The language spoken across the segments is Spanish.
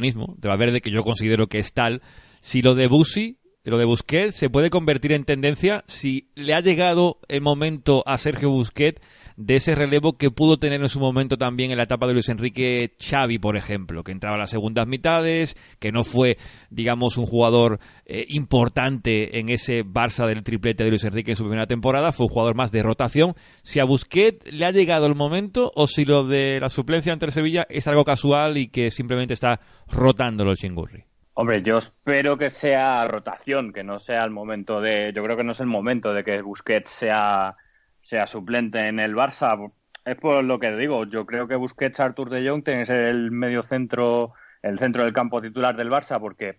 De Valverde que yo considero que es tal, si lo de Busi, lo de Busquets se puede convertir en tendencia, si le ha llegado el momento a Sergio Busquets de ese relevo que pudo tener en su momento también en la etapa de Luis Enrique Xavi, por ejemplo, que entraba a las segundas mitades, que no fue, digamos, un jugador eh, importante en ese Barça del triplete de Luis Enrique en su primera temporada, fue un jugador más de rotación. Si a Busquets le ha llegado el momento o si lo de la suplencia ante Sevilla es algo casual y que simplemente está rotando los chingurri. Hombre, yo espero que sea rotación, que no sea el momento de. Yo creo que no es el momento de que Busquets sea sea suplente en el Barça. Es por lo que digo, yo creo que Busquets, Artur de Jong tiene el medio centro, el centro del campo titular del Barça, porque,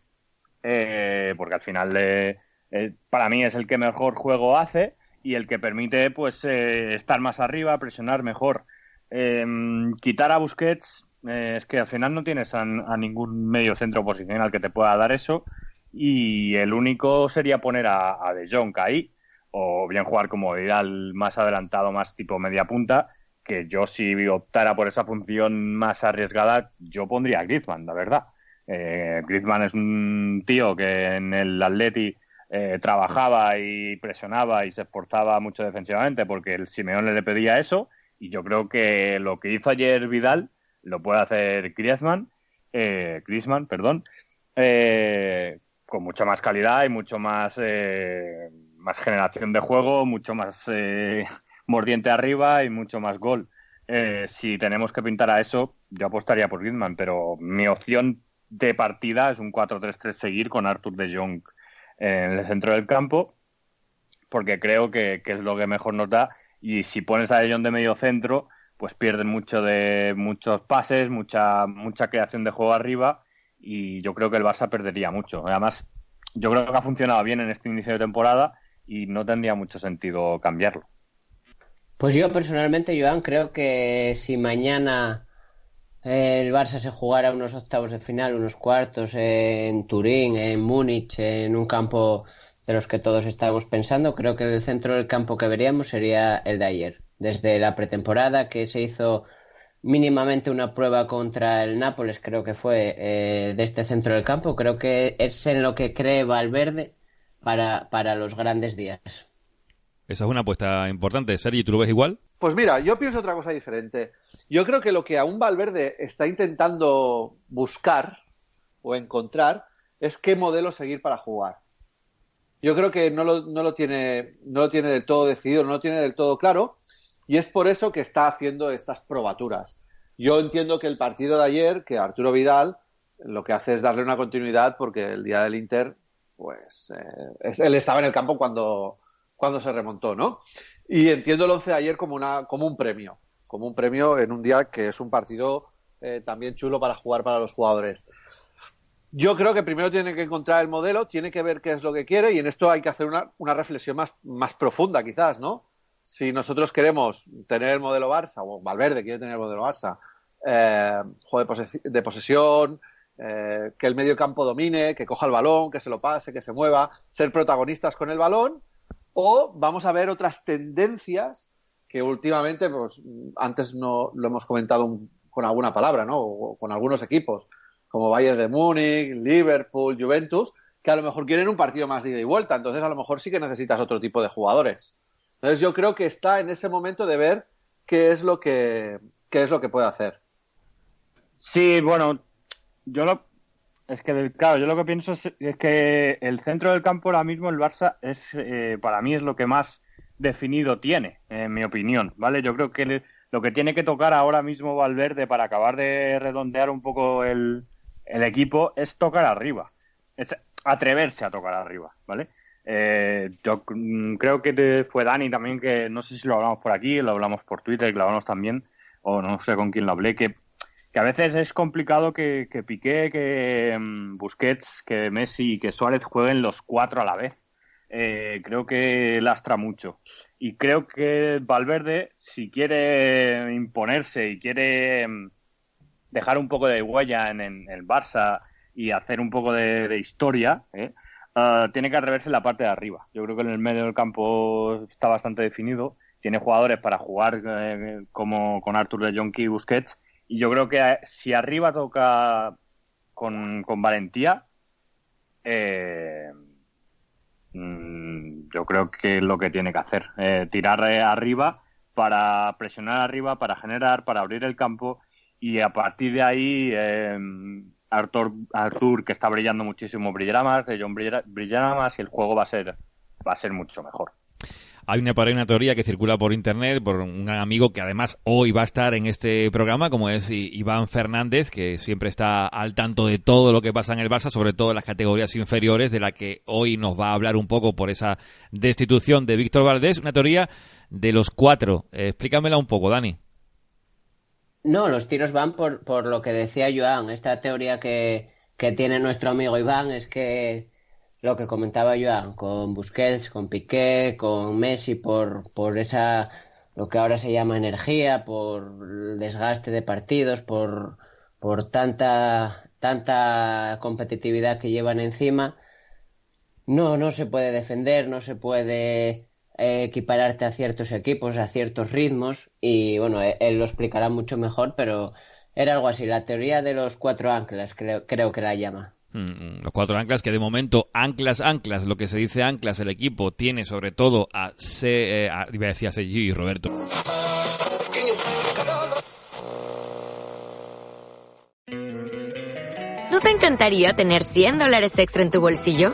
eh, porque al final eh, para mí es el que mejor juego hace y el que permite pues eh, estar más arriba, presionar mejor. Em, quitar a Busquets es que al final no tienes a, ningún medio centro posicional que te pueda dar eso y el único sería poner a, a De Jong ahí o bien jugar como Vidal más adelantado, más tipo media punta, que yo si optara por esa función más arriesgada, yo pondría a Griezmann, la verdad. Eh, Griezmann es un tío que en el Atleti eh, trabajaba y presionaba y se esforzaba mucho defensivamente porque el Simeone le pedía eso y yo creo que lo que hizo ayer Vidal lo puede hacer Griezmann, eh, Griezmann, perdón, eh, con mucha más calidad y mucho más eh, más generación de juego, mucho más eh, mordiente arriba y mucho más gol. Eh, si tenemos que pintar a eso, yo apostaría por Griezmann, pero mi opción de partida es un 4-3-3 seguir con Arthur de Jong en el centro del campo, porque creo que, es lo que mejor nos da. Y si pones a de Jong de medio centro, pues pierden mucho de muchos pases, mucha mucha creación de juego arriba y yo creo que el Barça perdería mucho. Además, yo creo que ha funcionado bien en este inicio de temporada y no tendría mucho sentido cambiarlo. Pues yo personalmente, Joan, creo que si mañana el Barça se jugara unos octavos de final, unos cuartos en Turín, en Múnich, en un campo de los que todos estábamos pensando, creo que el centro del campo que veríamos sería el de ayer. Desde la pretemporada que se hizo mínimamente una prueba contra el Nápoles, creo que fue eh, de este centro del campo, creo que es en lo que cree Valverde para, para los grandes días. Esa es una apuesta importante. Sergi, ¿tú lo ves igual? Pues mira, yo pienso otra cosa diferente. Yo creo que lo que aún Valverde está intentando buscar o encontrar es qué modelo seguir para jugar. Yo creo que no lo, no lo, tiene, no lo tiene del todo decidido, no lo tiene del todo claro, y es por eso que está haciendo estas probaturas. Yo entiendo que el partido de ayer, que Arturo Vidal, lo que hace es darle una continuidad porque el día del Inter pues eh, él estaba en el campo cuando, cuando se remontó, ¿no? Y entiendo el 11 de ayer como, una, como un premio, como un premio en un día que es un partido eh, también chulo para jugar para los jugadores. Yo creo que primero tiene que encontrar el modelo, tiene que ver qué es lo que quiere y en esto hay que hacer una, una reflexión más, más profunda quizás, ¿no? Si nosotros queremos tener el modelo Barça, o Valverde quiere tener el modelo Barça, eh, juego de posesión, eh, que el medio campo domine, que coja el balón, que se lo pase, que se mueva, ser protagonistas con el balón, o vamos a ver otras tendencias que últimamente, pues antes no lo hemos comentado con alguna palabra, ¿no? O con algunos equipos, como Bayern de Múnich, Liverpool, Juventus, que a lo mejor quieren un partido más de ida y vuelta, entonces a lo mejor sí que necesitas otro tipo de jugadores. Entonces yo creo que está en ese momento de ver qué es lo que, qué es lo que puede hacer. Sí, bueno, yo lo, es que, claro, yo lo que pienso es, que el centro del campo ahora mismo, el Barça, es eh, para mí es lo que más definido tiene, en mi opinión, ¿vale? Yo creo que lo que tiene que tocar ahora mismo Valverde para acabar de redondear un poco el, el equipo es tocar arriba, es atreverse a tocar arriba, ¿vale? Eh, yo creo que fue Dani también que, no sé si lo hablamos por aquí, lo hablamos por Twitter, que lo hablamos también, o no sé con quién lo hablé, que, que a veces es complicado que, que Piqué, que mm, Busquets, que Messi y que Suárez jueguen los cuatro a la vez. Eh, creo que lastra mucho. Y creo que Valverde, si quiere imponerse y quiere mm, dejar un poco de huella en, el Barça y hacer un poco de, historia, ¿eh? Ah, tiene que atreverse en la parte de arriba. Yo creo que en el medio del campo está bastante definido. Tiene jugadores para jugar eh, como con Arthur de Jonky y Busquets. Y yo creo que eh, si arriba toca con, con valentía, mm, yo creo que es lo que tiene que hacer. tirar arriba para presionar arriba, para generar, para abrir el campo y a partir de ahí eh, Arthur, Arthur, que está brillando muchísimo, brillará más, John brillará, más y el juego va a ser, va a ser mucho mejor. Hay una, una teoría que circula por internet por un amigo que además hoy va a estar en este programa, como es Iván Fernández, que siempre está al tanto de todo lo que pasa en el Barça, sobre todo en las categorías inferiores, de la que hoy nos va a hablar un poco por esa destitución de Víctor Valdés. Una teoría de los cuatro. Eh, explícamela un poco, Dani. No, los tiros van por, por lo que decía Joan. Esta teoría que, que tiene nuestro amigo Iván es que lo que comentaba Joan con Busquets, con Piqué, con Messi, por, por esa lo que ahora se llama energía, por el desgaste de partidos, por, por tanta, tanta competitividad que llevan encima. No, no se puede defender, no se puede equipararte a ciertos equipos, a ciertos ritmos y bueno, e-, él, lo explicará mucho mejor, pero era algo así, la teoría de los cuatro anclas, creo, creo que la llama. Mm, mm, los cuatro anclas que de momento, anclas, anclas, lo que se dice anclas, el equipo tiene sobre todo a, C, eh, a, iba a decir a y Roberto. ¿No te encantaría tener 100 dólares extra en tu bolsillo?